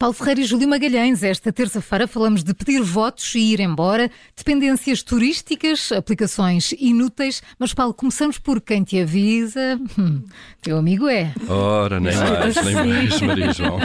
Paulo Ferreira e Júlio Magalhães, esta terça-feira falamos de pedir votos e ir embora, dependências turísticas, aplicações inúteis. Mas, Paulo, começamos por quem te avisa. Hum, teu amigo é. Ora, nem mais, nem mais, Maria João.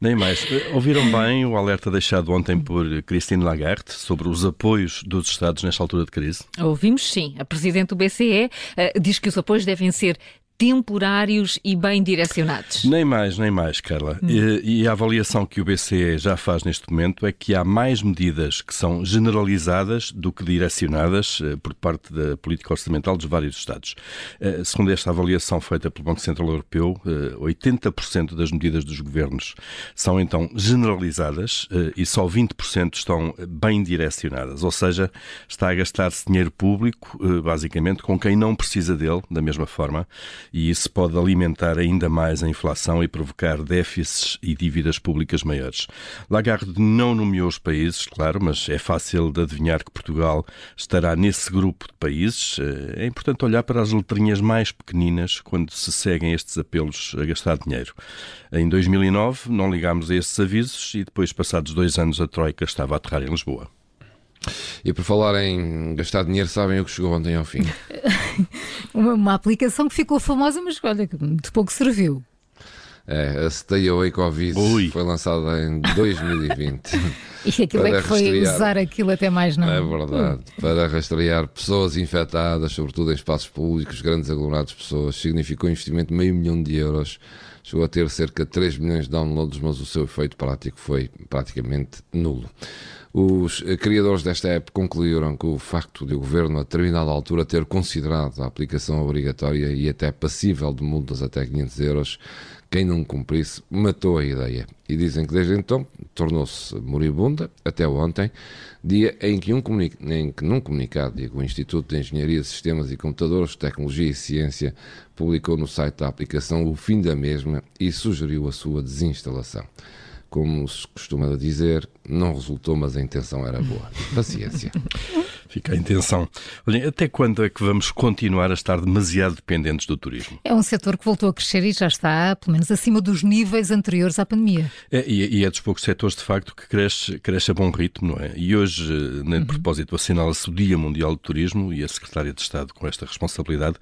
Nem mais. Ouviram bem o alerta deixado ontem por Christine Lagarde sobre os apoios dos Estados nesta altura de crise? Ouvimos sim. A Presidente do BCE uh, diz que os apoios devem ser temporários e bem direcionados. Nem mais, nem mais, Carla. Hum. E, e, a avaliação que o BCE já faz neste momento é que há mais medidas que são generalizadas do que direcionadas eh, por parte da política orçamental dos vários Estados. Eh, segundo esta avaliação feita pelo Banco Central Europeu, eh, 80% das medidas dos governos são então generalizadas eh, e só 20% estão bem direcionadas, ou seja, está a gastar-se dinheiro público, eh, basicamente, com quem não precisa dele, da mesma forma e isso pode alimentar ainda mais a inflação e provocar déficits e dívidas públicas maiores. Lagarde não nomeou os países, claro, mas é fácil de adivinhar que Portugal estará nesse grupo de países. Eh, é importante olhar para as letrinhas mais pequeninas quando se seguem estes apelos a gastar dinheiro. Em 2009 não ligámos a estes avisos e depois, passados dois anos, a Troika estava a aterrar em Lisboa. E por falar em gastar dinheiro, sabem o que chegou ontem ao fim? uma, uma, aplicação que ficou famosa, mas olha, de pouco serviu. É, a Stay Away Covid Ui. foi lançada em 2020. e aquilo é que foi usar aquilo até mais não. É verdade. Para rastrear pessoas infectadas, sobretudo em espaços públicos, grandes aglomerados de pessoas, significou um investimento de meio milhão de euros. Chegou a ter cerca de 3 milhões de downloads, mas o seu efeito prático foi praticamente nulo. Os criadores desta app concluíram que o facto de o governo, a determinada altura, ter considerado a aplicação obrigatória e até passível de multas até 500 euros, quem não cumprisse matou a ideia. E dizem que desde então tornou-se moribunda, até ontem, dia em que, um em que num comunicado, digo, o Instituto de Engenharia Sistemas e Computadores, Tecnologia e Ciência publicou no site da aplicação o fim da mesma e sugeriu a sua desinstalação como se costuma dizer, não resultou, mas a intenção era boa. Paciência. Fica a intenção. Olhem, até quando é que vamos continuar a estar demasiado dependentes do turismo? É um setor que voltou a crescer e já está, pelo menos, acima dos níveis anteriores à pandemia. É, e, é dos poucos setores, de facto, que cresce, cresce a bom ritmo, não é? E hoje, nem de uhum. propósito, assinala-se o Dia Mundial do Turismo e a Secretária de Estado, com esta responsabilidade,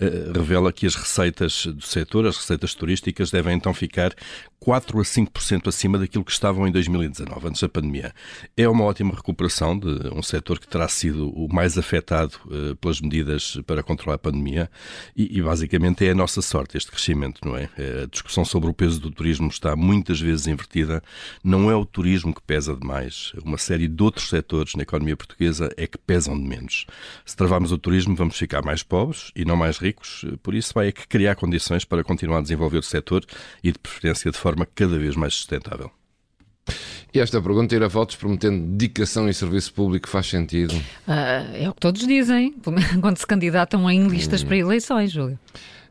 uh, revela que as receitas do setor, as receitas turísticas, devem então ficar 4 a 5% acima daquilo que estavam em 2019, antes da pandemia. É uma ótima recuperação de um setor que terá sido o mais afetado uh, pelas medidas para controlar a pandemia e, e, basicamente é a nossa sorte este crescimento, não é? A discussão sobre o peso do turismo está muitas vezes invertida. Não é o turismo que pesa demais. Uma série de outros setores na economia portuguesa é que pesam de menos. Se travarmos o turismo, vamos ficar mais pobres e não mais ricos. Por isso, vai é que criar condições para continuar a desenvolver o setor e, de preferência, de forma cada vez mais sustentável. E esta pergunta, ir a votos prometendo dedicação e serviço público, faz sentido? Uh, é o que todos dizem, quando se candidatam em listas hum. para eleições, Júlio.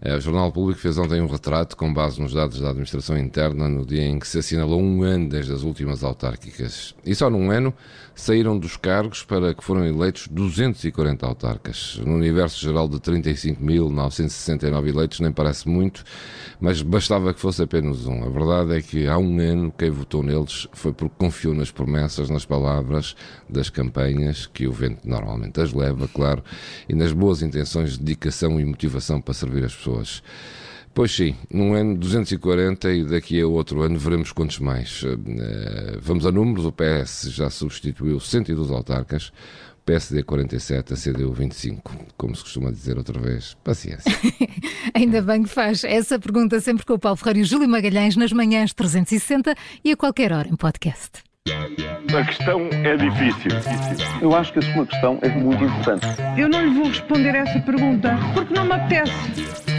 É, o Jornal Público fez ontem um retrato com base nos dados da administração interna no dia em que se assinalou um ano desde as últimas autárquicas. E só num ano saíram dos cargos para que foram eleitos 240 autarcas. No universo geral de 35.969 eleitos nem parece muito, mas bastava que fosse apenas um. A verdade é que há um ano quem votou neles foi porque confiou nas promessas, nas palavras das campanhas, que o vento normalmente as leva, claro, e nas boas intenções de dedicação e motivação para servir as pessoas pessoas. Pois sim, num ano 240 e daqui a outro ano veremos quantos mais. Eh, vamos a números, o PS já substituiu 102 autarcas, PSD 47, a CDU 25, como se costuma dizer outra vez. Paciência. Ainda bem que faz essa pergunta sempre com o Paulo Ferreira e o Júlio Magalhães nas manhãs 360 e a qualquer hora em podcast. A questão é difícil. Eu acho que a sua questão é muito importante. Eu não lhe vou responder essa pergunta porque não me apetece.